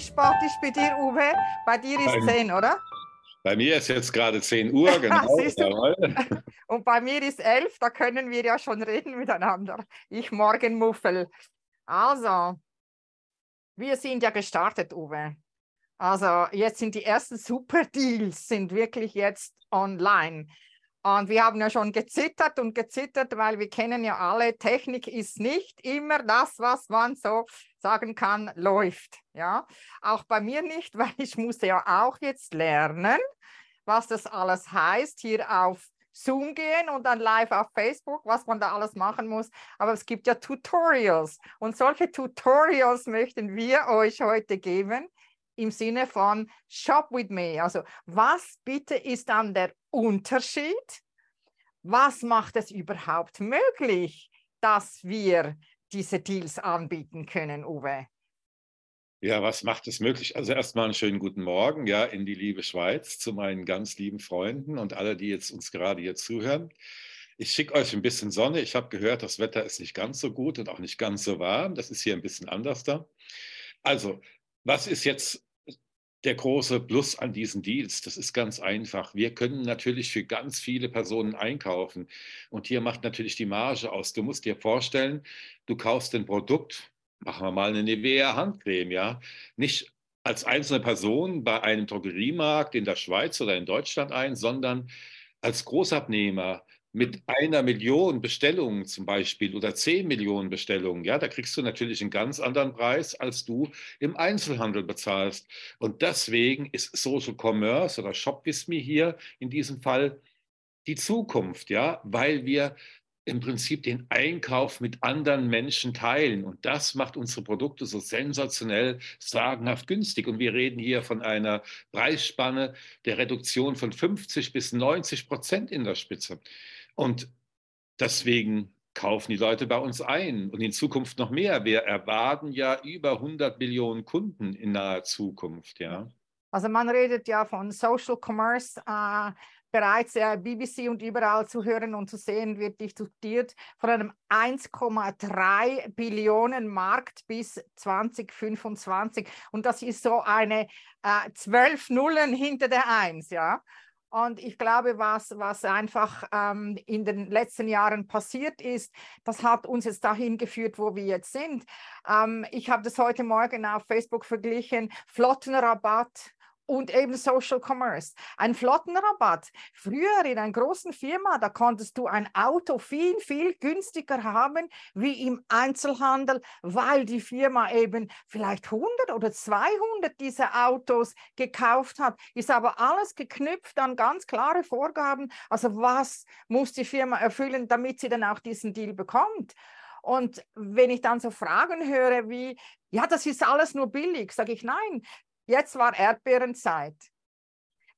Wie spät ist bei dir, Uwe? Bei dir ist Bei- 10, oder? Bei mir ist jetzt gerade 10 Uhr, genau. Jawohl. Und bei mir ist 11, da können wir ja schon reden miteinander. Ich Morgenmuffel. Also, wir sind ja gestartet, Uwe. Also, jetzt sind die ersten Super-Deals, sind wirklich jetzt online. Und wir haben ja schon gezittert und gezittert, weil wir kennen ja alle, Technik ist nicht immer das, was man so sagen kann, läuft. Ja, auch bei mir nicht, weil ich musste ja auch jetzt lernen, was das alles heißt, hier auf Zoom gehen und dann live auf Facebook, was man da alles machen muss. Aber es gibt ja Tutorials und solche Tutorials möchten wir euch heute geben im Sinne von Shop with me. Also was bitte ist dann der Unterschied? Was macht es überhaupt möglich, dass wir diese Deals anbieten können, Uwe? Ja, was macht es möglich? Also erstmal einen schönen guten Morgen, ja, in die liebe Schweiz zu meinen ganz lieben Freunden und alle, die jetzt uns gerade hier zuhören. Ich schicke euch ein bisschen Sonne. Ich habe gehört, das Wetter ist nicht ganz so gut und auch nicht ganz so warm. Das ist hier ein bisschen anders da. Also, was ist jetzt der große Plus an diesen Deals? Das ist ganz einfach. Wir können natürlich für ganz viele Personen einkaufen. Und hier macht natürlich die Marge aus. Du musst dir vorstellen, du kaufst ein Produkt, machen wir mal eine Nivea Handcreme, ja, nicht als einzelne Person bei einem Drogeriemarkt in der Schweiz oder in Deutschland ein, sondern als Großabnehmer mit einer Million Bestellungen zum Beispiel oder zehn Millionen Bestellungen, ja, da kriegst du natürlich einen ganz anderen Preis, als du im Einzelhandel bezahlst. Und deswegen ist Social Commerce oder Shop with me hier in diesem Fall die Zukunft, ja, weil wir im Prinzip den Einkauf mit anderen Menschen teilen. Und das macht unsere Produkte so sensationell, sagenhaft günstig. Und wir reden hier von einer Preisspanne der Reduktion von 50 bis 90 Prozent in der Spitze. Und deswegen kaufen die Leute bei uns ein und in Zukunft noch mehr. Wir erwarten ja über 100 Millionen Kunden in naher Zukunft, ja. Also man redet ja von Social Commerce, äh, bereits äh, BBC und überall zu hören und zu sehen wird diskutiert von einem 1,3 Billionen Markt bis 2025 und das ist so eine äh, zwölf Nullen hinter der Eins, ja. Und ich glaube, was, was einfach ähm, in den letzten Jahren passiert ist, das hat uns jetzt dahin geführt, wo wir jetzt sind. Ähm, ich habe das heute Morgen auf Facebook verglichen, Flottenrabatt und eben Social Commerce. Ein Flottenrabatt. Früher in einer großen Firma, da konntest du ein Auto viel, viel günstiger haben wie im Einzelhandel, weil die Firma eben vielleicht 100 oder 200 diese Autos gekauft hat. Ist aber alles geknüpft an ganz klare Vorgaben. Also was muss die Firma erfüllen, damit sie dann auch diesen Deal bekommt? Und wenn ich dann so Fragen höre wie, ja, das ist alles nur billig, sage ich nein. Jetzt war Erdbeerenzeit.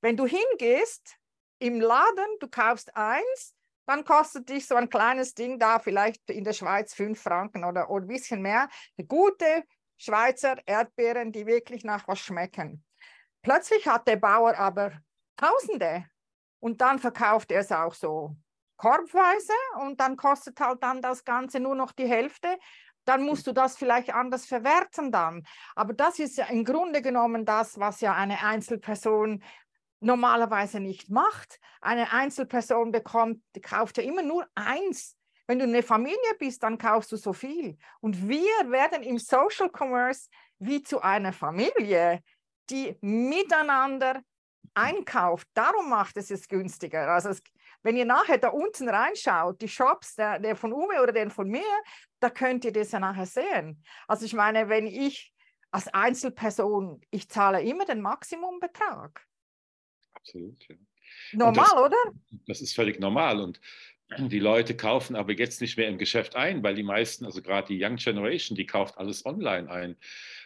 Wenn du hingehst im Laden, du kaufst eins, dann kostet dich so ein kleines Ding da vielleicht in der Schweiz fünf Franken oder, oder ein bisschen mehr. Gute Schweizer Erdbeeren, die wirklich nach was schmecken. Plötzlich hat der Bauer aber Tausende und dann verkauft er es auch so korbweise und dann kostet halt dann das Ganze nur noch die Hälfte dann musst du das vielleicht anders verwerten dann. Aber das ist ja im Grunde genommen das, was ja eine Einzelperson normalerweise nicht macht. Eine Einzelperson bekommt, kauft ja immer nur eins. Wenn du eine Familie bist, dann kaufst du so viel. Und wir werden im Social Commerce wie zu einer Familie, die miteinander einkauft. Darum macht es es günstiger. Also es, wenn ihr nachher da unten reinschaut, die Shops, der, der von Uwe oder der von mir, da könnt ihr das ja nachher sehen. Also ich meine, wenn ich als Einzelperson, ich zahle immer den Maximumbetrag. Absolut, ja. Normal, das, oder? Das ist völlig normal. Und die Leute kaufen aber jetzt nicht mehr im Geschäft ein, weil die meisten, also gerade die Young Generation, die kauft alles online ein.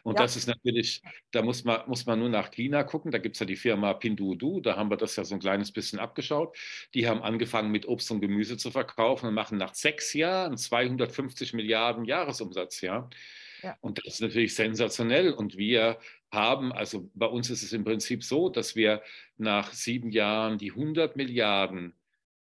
Und ja. das ist natürlich, da muss man, muss man nur nach China gucken. Da gibt es ja die Firma Pinduoduo, da haben wir das ja so ein kleines bisschen abgeschaut. Die haben angefangen mit Obst und Gemüse zu verkaufen und machen nach sechs Jahren 250 Milliarden Jahresumsatz, ja. ja. Und das ist natürlich sensationell. Und wir haben, also bei uns ist es im Prinzip so, dass wir nach sieben Jahren die 100 Milliarden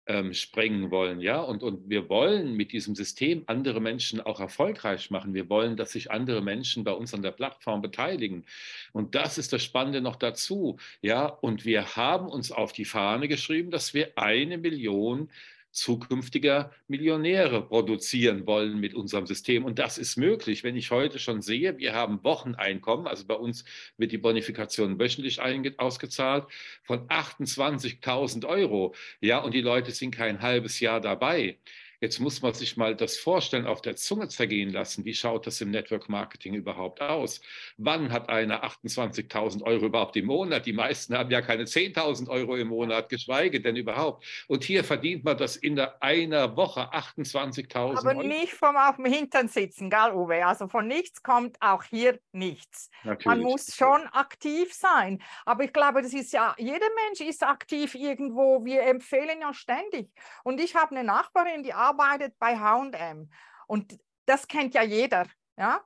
ähm, sprengen wollen, ja, und, und wir wollen mit diesem System andere Menschen auch erfolgreich machen. Wir wollen, dass sich andere Menschen bei uns an der Plattform beteiligen. Und das ist das Spannende noch dazu, ja, und wir haben uns auf die Fahne geschrieben, dass wir eine Million zukünftiger Millionäre produzieren wollen mit unserem System. Und das ist möglich, wenn ich heute schon sehe, wir haben Wocheneinkommen, also bei uns wird die Bonifikation wöchentlich ausgezahlt, von 28.000 Euro. Ja, und die Leute sind kein halbes Jahr dabei. Jetzt muss man sich mal das vorstellen, auf der Zunge zergehen lassen. Wie schaut das im Network Marketing überhaupt aus? Wann hat einer 28.000 Euro überhaupt im Monat? Die meisten haben ja keine 10.000 Euro im Monat, geschweige denn überhaupt. Und hier verdient man das in einer Woche 28.000 Euro. Aber nicht vom auf dem Hintern sitzen, gell, Uwe? Also von nichts kommt auch hier nichts. Natürlich. Man muss schon aktiv sein. Aber ich glaube, das ist ja, jeder Mensch ist aktiv irgendwo. Wir empfehlen ja ständig. Und ich habe eine Nachbarin, die arbeitet arbeitet bei HM. Und das kennt ja jeder. Ja?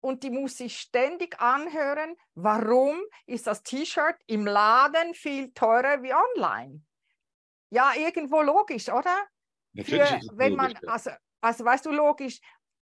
Und die muss sich ständig anhören, warum ist das T-Shirt im Laden viel teurer wie online? Ja, irgendwo logisch, oder? Für, wenn man, also, also weißt du, logisch,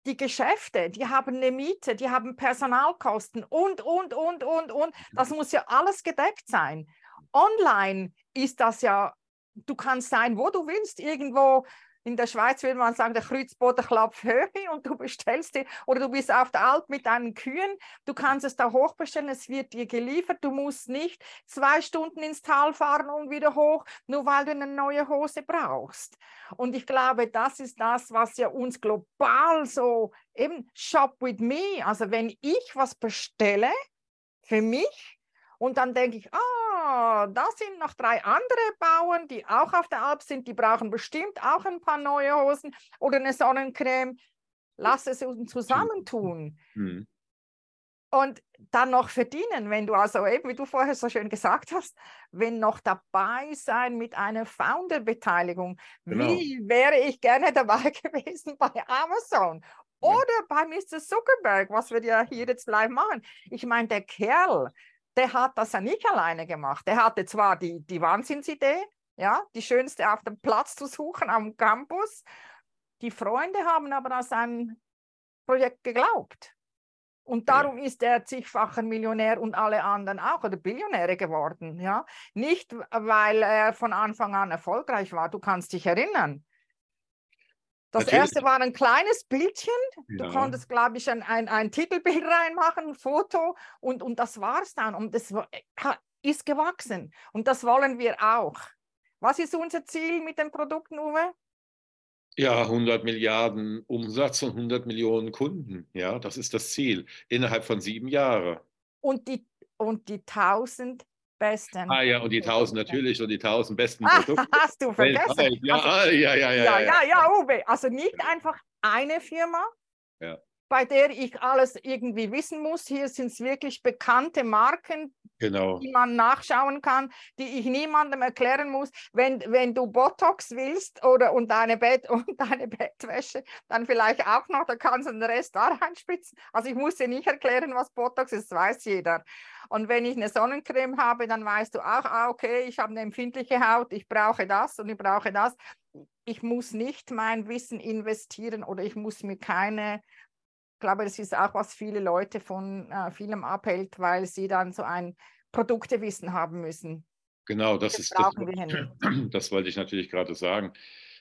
die Geschäfte, die haben eine Miete, die haben Personalkosten und, und, und, und, und. Das muss ja alles gedeckt sein. Online ist das ja, du kannst sein, wo du willst, irgendwo in der Schweiz würde man sagen, der Kreuzbodenklapp Höhe und du bestellst dir, oder du bist auf der Alp mit deinen Kühen, du kannst es da hochbestellen, es wird dir geliefert, du musst nicht zwei Stunden ins Tal fahren und wieder hoch, nur weil du eine neue Hose brauchst. Und ich glaube, das ist das, was ja uns global so eben Shop with me, also wenn ich was bestelle für mich und dann denke ich, ah, da sind noch drei andere Bauern, die auch auf der Alp sind, die brauchen bestimmt auch ein paar neue Hosen oder eine Sonnencreme. Lass es uns zusammentun. Mhm. Und dann noch verdienen, wenn du also eben, wie du vorher so schön gesagt hast, wenn noch dabei sein mit einer Founder-Beteiligung. Genau. Wie wäre ich gerne dabei gewesen bei Amazon oder bei Mr. Zuckerberg, was wir ja hier jetzt live machen. Ich meine, der Kerl, der hat das ja nicht alleine gemacht. Der hatte zwar die, die Wahnsinnsidee, ja, die schönste auf dem Platz zu suchen am Campus. Die Freunde haben aber an sein Projekt geglaubt. Und darum ja. ist er zigfacher Millionär und alle anderen auch oder Billionäre geworden. Ja? Nicht, weil er von Anfang an erfolgreich war. Du kannst dich erinnern. Das Natürlich. erste war ein kleines Bildchen. Ja. Du konntest, glaube ich, ein, ein, ein, Titelbild reinmachen, ein Foto und, und das war es dann. Und das ist gewachsen. Und das wollen wir auch. Was ist unser Ziel mit den Produkten, Uwe? Ja, 100 Milliarden Umsatz und 100 Millionen Kunden. Ja, das ist das Ziel innerhalb von sieben Jahren. Und die, und die 1000 besten. Ah ja, und die 1000 natürlich und die 1000 besten Produkte. Hast du vergessen? Ja, also, ah, ja, ja, ja, ja, ja, ja, Uwe. Also nicht einfach eine Firma, ja. bei der ich alles irgendwie wissen muss. Hier sind es wirklich bekannte Marken, genau. die man nachschauen kann, die ich niemandem erklären muss. Wenn, wenn du Botox willst oder und deine Bett und deine Bettwäsche, dann vielleicht auch noch, da kannst du den Rest da reinspritzen. Also ich muss dir nicht erklären, was Botox ist, das weiß jeder. Und wenn ich eine Sonnencreme habe, dann weißt du auch, ah, okay, ich habe eine empfindliche Haut, ich brauche das und ich brauche das. Ich muss nicht mein Wissen investieren oder ich muss mir keine, ich glaube, das ist auch, was viele Leute von äh, vielem abhält, weil sie dann so ein Produktewissen haben müssen. Genau, das, das ist das, das wollte ich natürlich gerade sagen.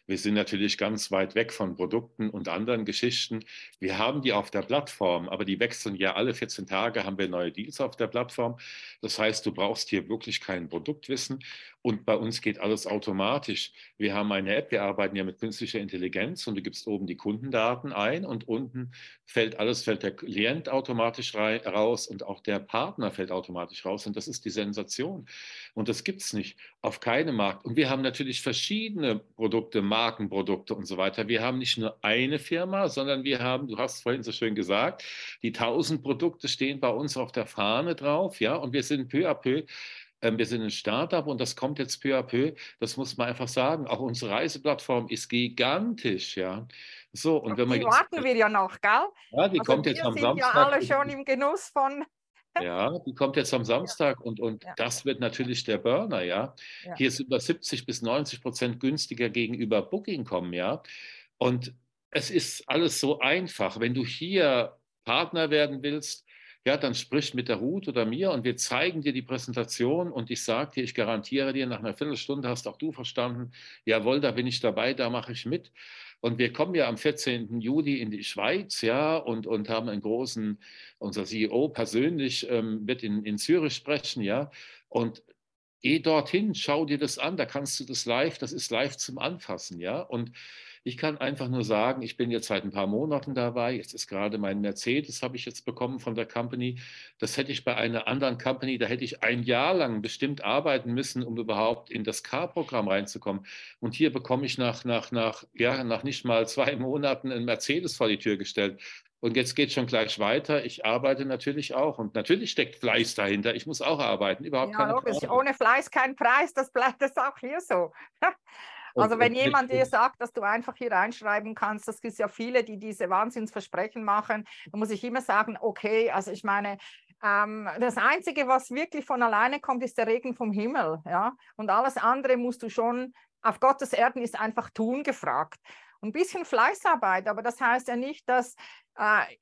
Wir sind natürlich ganz weit weg von Produkten und anderen Geschichten. Wir haben die auf der Plattform, aber die wechseln ja alle 14 Tage, haben wir neue Deals auf der Plattform. Das heißt, du brauchst hier wirklich kein Produktwissen und bei uns geht alles automatisch. Wir haben eine App, wir arbeiten ja mit künstlicher Intelligenz und du gibst oben die Kundendaten ein und unten fällt alles, fällt der Klient automatisch raus und auch der Partner fällt automatisch raus. Und das ist die Sensation. Und das gibt es nicht auf keinem Markt. Und wir haben natürlich verschiedene Produkte, Markenprodukte und so weiter. Wir haben nicht nur eine Firma, sondern wir haben, du hast vorhin so schön gesagt, die 1000 Produkte stehen bei uns auf der Fahne drauf, ja, und wir sind peu à peu wir sind ein Startup und das kommt jetzt peu à peu. Das muss man einfach sagen. Auch unsere Reiseplattform ist gigantisch, ja. So, und, und wenn man die jetzt, warten wir ja noch, gell? Ja, die also kommt jetzt am Samstag. Wir sind ja alle schon im Genuss von Ja, die kommt jetzt am Samstag und, und ja. das wird natürlich der Burner, ja. ja. Hier ist über 70 bis 90 Prozent günstiger gegenüber Booking kommen, ja. Und es ist alles so einfach. Wenn du hier Partner werden willst, ja, dann sprich mit der Ruth oder mir und wir zeigen dir die Präsentation und ich sage dir, ich garantiere dir, nach einer Viertelstunde hast auch du verstanden, jawohl, da bin ich dabei, da mache ich mit. Und wir kommen ja am 14. Juli in die Schweiz, ja, und, und haben einen großen, unser CEO persönlich ähm, wird in, in Zürich sprechen, ja. Und geh dorthin, schau dir das an, da kannst du das live, das ist live zum Anfassen, ja. Und ich kann einfach nur sagen, ich bin jetzt seit ein paar Monaten dabei. Jetzt ist gerade mein Mercedes, habe ich jetzt bekommen von der Company. Das hätte ich bei einer anderen Company, da hätte ich ein Jahr lang bestimmt arbeiten müssen, um überhaupt in das Car-Programm reinzukommen. Und hier bekomme ich nach, nach, nach, ja, nach nicht mal zwei Monaten einen Mercedes vor die Tür gestellt. Und jetzt geht es schon gleich weiter. Ich arbeite natürlich auch und natürlich steckt Fleiß dahinter. Ich muss auch arbeiten, überhaupt ja, keine logisch. Ohne Fleiß kein Preis, das bleibt das auch hier so. Also wenn jemand dir sagt, dass du einfach hier reinschreiben kannst, das gibt ja viele, die diese Wahnsinnsversprechen machen, dann muss ich immer sagen, okay, also ich meine, ähm, das Einzige, was wirklich von alleine kommt, ist der Regen vom Himmel, ja, und alles andere musst du schon, auf Gottes Erden ist einfach tun gefragt. Ein bisschen Fleißarbeit, aber das heißt ja nicht, dass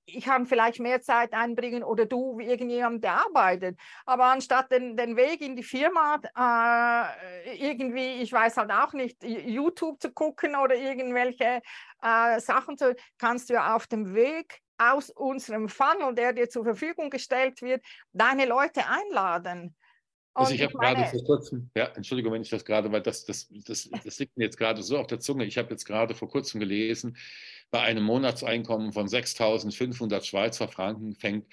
ich kann vielleicht mehr Zeit einbringen oder du wie irgendjemand, der arbeitet. Aber anstatt den, den Weg in die Firma äh, irgendwie, ich weiß halt auch nicht, YouTube zu gucken oder irgendwelche äh, Sachen zu, kannst du auf dem Weg aus unserem Funnel, der dir zur Verfügung gestellt wird, deine Leute einladen. Also ich habe gerade vor kurzem, ja, Entschuldigung, wenn ich das gerade, weil das, das, das, das liegt mir jetzt gerade so auf der Zunge. Ich habe jetzt gerade vor kurzem gelesen, bei einem Monatseinkommen von 6.500 Schweizer Franken fängt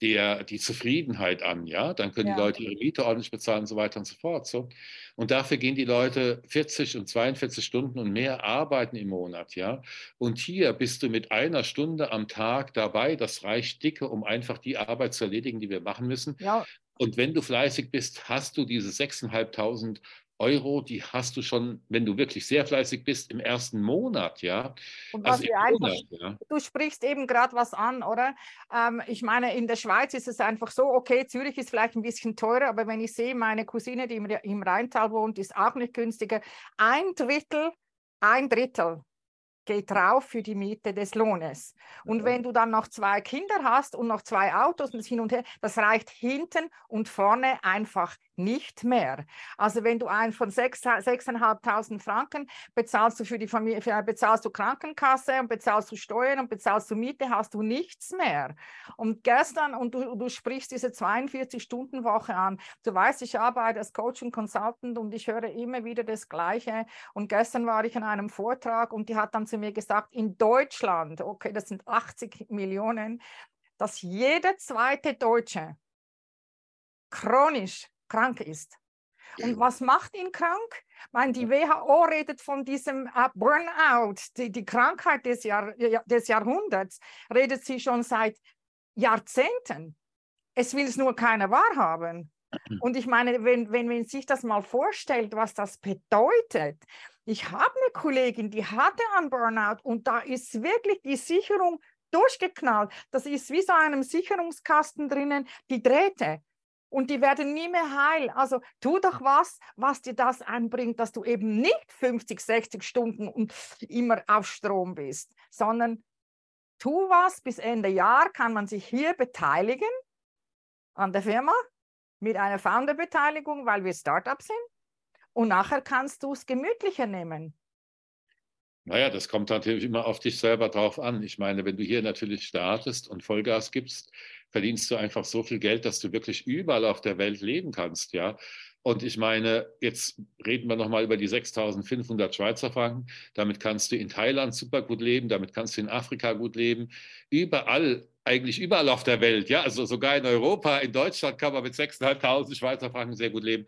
der, die Zufriedenheit an, ja, dann können ja. die Leute ihre Miete ordentlich bezahlen und so weiter und so fort. So. Und dafür gehen die Leute 40 und 42 Stunden und mehr arbeiten im Monat, ja. Und hier bist du mit einer Stunde am Tag dabei, das reicht dicke, um einfach die Arbeit zu erledigen, die wir machen müssen. Ja. Und wenn du fleißig bist, hast du diese 6.500 Euro, die hast du schon, wenn du wirklich sehr fleißig bist, im ersten Monat, ja. Und was also einfach, Monat, ja. Du sprichst eben gerade was an, oder? Ähm, ich meine, in der Schweiz ist es einfach so, okay, Zürich ist vielleicht ein bisschen teurer, aber wenn ich sehe, meine Cousine, die im Rheintal wohnt, ist auch nicht günstiger. Ein Drittel, ein Drittel geht drauf für die Miete des Lohnes. Und wenn du dann noch zwei Kinder hast und noch zwei Autos und hin und her, das reicht hinten und vorne einfach nicht mehr. Also wenn du einen von 6.500 Franken bezahlst du für die Familie, für, bezahlst du Krankenkasse und bezahlst du Steuern und bezahlst du Miete, hast du nichts mehr. Und gestern, und du, du sprichst diese 42-Stunden-Woche an, du weißt, ich arbeite als Coach und Consultant und ich höre immer wieder das Gleiche. Und gestern war ich in einem Vortrag und die hat dann zu mir gesagt, in Deutschland, okay, das sind 80 Millionen, dass jeder zweite Deutsche chronisch krank ist. Und was macht ihn krank? meine, die WHO redet von diesem uh, Burnout, die, die Krankheit des, Jahr, des Jahrhunderts, redet sie schon seit Jahrzehnten. Es will es nur keiner wahrhaben. Und ich meine, wenn, wenn man sich das mal vorstellt, was das bedeutet. Ich habe eine Kollegin, die hatte einen Burnout und da ist wirklich die Sicherung durchgeknallt. Das ist wie so einem Sicherungskasten drinnen, die Drähte und die werden nie mehr heil. Also tu doch was, was dir das einbringt, dass du eben nicht 50, 60 Stunden und immer auf Strom bist, sondern tu was, bis Ende Jahr kann man sich hier beteiligen an der Firma mit einer Founder-Beteiligung, weil wir Startup sind. Und nachher kannst du es gemütlicher nehmen. Naja, das kommt natürlich immer auf dich selber drauf an. Ich meine, wenn du hier natürlich startest und Vollgas gibst, verdienst du einfach so viel Geld, dass du wirklich überall auf der Welt leben kannst, ja. Und ich meine, jetzt reden wir nochmal über die 6.500 Schweizer Franken. Damit kannst du in Thailand super gut leben, damit kannst du in Afrika gut leben. Überall, eigentlich überall auf der Welt, ja, also sogar in Europa, in Deutschland kann man mit 6.500 Schweizer Franken sehr gut leben.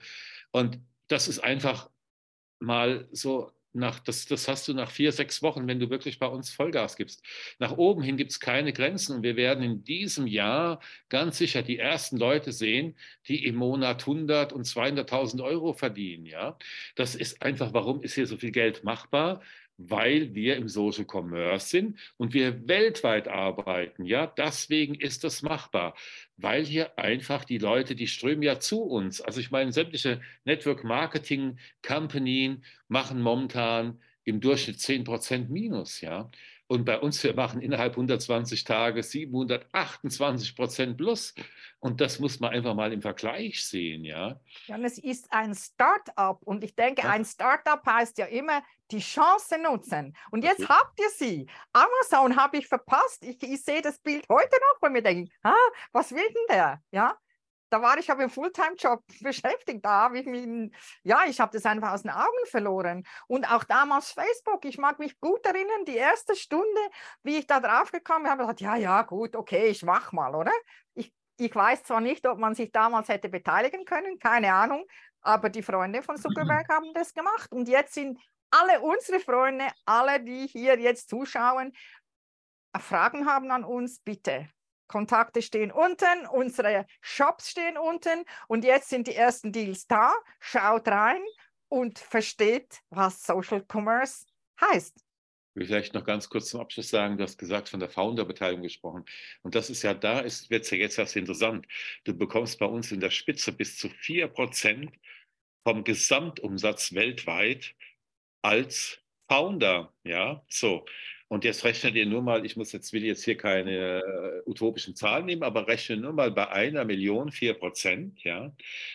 Und das ist einfach mal so nach, das, das hast du nach vier, sechs Wochen, wenn du wirklich bei uns Vollgas gibst. Nach oben hin gibt es keine Grenzen und wir werden in diesem Jahr ganz sicher die ersten Leute sehen, die im Monat 100 und 200.000 Euro verdienen. Ja, das ist einfach, warum ist hier so viel Geld machbar? Weil wir im Social Commerce sind und wir weltweit arbeiten. Ja, deswegen ist das machbar, weil hier einfach die Leute, die strömen ja zu uns. Also ich meine, sämtliche Network Marketing Company machen momentan im Durchschnitt 10 Prozent Minus. Ja, und bei uns, wir machen innerhalb 120 Tage 728 Prozent plus. Und das muss man einfach mal im Vergleich sehen, ja. Ja, und es ist ein Start-up. Und ich denke, ja. ein Start-up heißt ja immer, die Chance nutzen. Und jetzt okay. habt ihr sie. Amazon habe ich verpasst. Ich, ich sehe das Bild heute noch, weil mir denke, ah, was will denn der? Ja, da war ich aber im Fulltime-Job beschäftigt. Da habe ich mich, ja, ich habe das einfach aus den Augen verloren. Und auch damals Facebook, ich mag mich gut erinnern, die erste Stunde, wie ich da drauf gekommen bin, habe gesagt, ja, ja, gut, okay, ich mach mal, oder? Ich, ich weiß zwar nicht, ob man sich damals hätte beteiligen können, keine Ahnung, aber die Freunde von Zuckerberg haben das gemacht. Und jetzt sind alle unsere Freunde, alle, die hier jetzt zuschauen, Fragen haben an uns, bitte Kontakte stehen unten, unsere Shops stehen unten und jetzt sind die ersten Deals da. Schaut rein und versteht, was Social Commerce heißt. Ich will vielleicht noch ganz kurz zum Abschluss sagen, du hast gesagt, von der Founder-Beteiligung gesprochen. Und das ist ja da, wird es ja jetzt erst interessant. Du bekommst bei uns in der Spitze bis zu 4% vom Gesamtumsatz weltweit als Founder. Ja, so. Und jetzt rechne dir nur mal, ich muss jetzt, will jetzt hier keine äh, utopischen Zahlen nehmen, aber rechne nur mal bei einer Million vier Prozent, ja.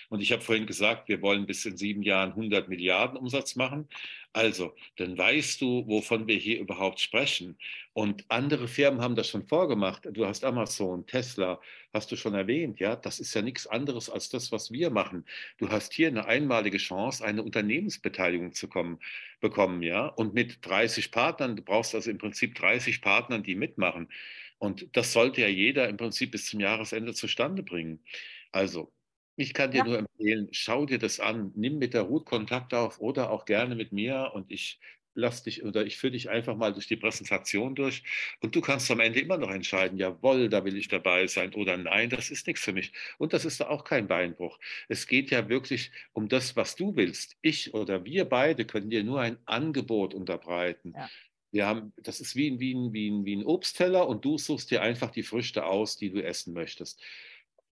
Und ich habe vorhin gesagt, wir wollen bis in sieben Jahren 100 Milliarden Umsatz machen. Also, dann weißt du, wovon wir hier überhaupt sprechen. Und andere Firmen haben das schon vorgemacht. Du hast Amazon, Tesla, hast du schon erwähnt, ja. Das ist ja nichts anderes als das, was wir machen. Du hast hier eine einmalige Chance, eine Unternehmensbeteiligung zu kommen, bekommen, ja. Und mit 30 Partnern, du brauchst also im Prinzip 30 Partnern, die mitmachen. Und das sollte ja jeder im Prinzip bis zum Jahresende zustande bringen. Also, ich kann dir ja. nur empfehlen, schau dir das an, nimm mit der Ruth Kontakt auf oder auch gerne mit mir und ich lass dich oder ich führe dich einfach mal durch die Präsentation durch und du kannst am Ende immer noch entscheiden, jawohl, da will ich dabei sein oder nein, das ist nichts für mich. Und das ist auch kein Beinbruch. Es geht ja wirklich um das, was du willst. Ich oder wir beide können dir nur ein Angebot unterbreiten. Ja. Wir haben, das ist wie ein, wie, ein, wie, ein, wie ein Obstteller und du suchst dir einfach die Früchte aus, die du essen möchtest.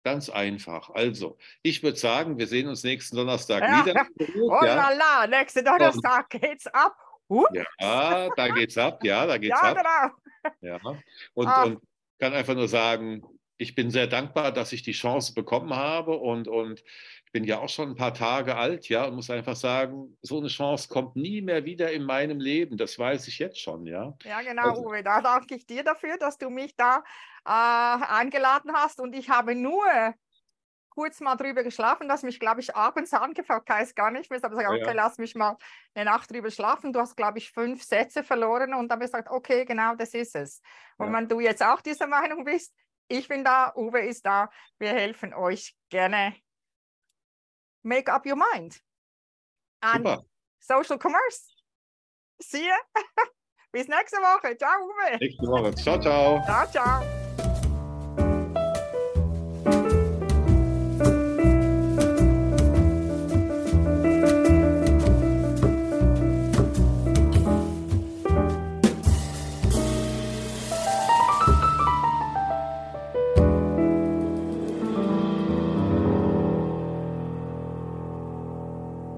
Ganz einfach. Also, ich würde sagen, wir sehen uns nächsten Donnerstag ja. wieder. Oh ja. la nächsten Donnerstag geht's ab. Ups. Ja, da geht's ab. Ja, da geht's ja, ab. Genau. Ja, und, ah. und kann einfach nur sagen, ich bin sehr dankbar, dass ich die Chance bekommen habe und, und bin ja auch schon ein paar Tage alt, ja, und muss einfach sagen, so eine Chance kommt nie mehr wieder in meinem Leben. Das weiß ich jetzt schon, ja. Ja, genau, also, Uwe. Da danke ich dir dafür, dass du mich da äh, eingeladen hast und ich habe nur kurz mal drüber geschlafen, dass mich, glaube ich, abends angefangen heißt gar nicht mehr. Ich habe gesagt, okay, ja. lass mich mal eine Nacht drüber schlafen. Du hast, glaube ich, fünf Sätze verloren und dann habe ich gesagt, okay, genau, das ist es. Und ja. wenn du jetzt auch dieser Meinung bist, ich bin da, Uwe ist da, wir helfen euch gerne. Make up your mind. An Super. Social Commerce. See you. Bis nächste Woche. Ciao, Uwe. Nächste Woche. Ciao, ciao. Ciao, ciao.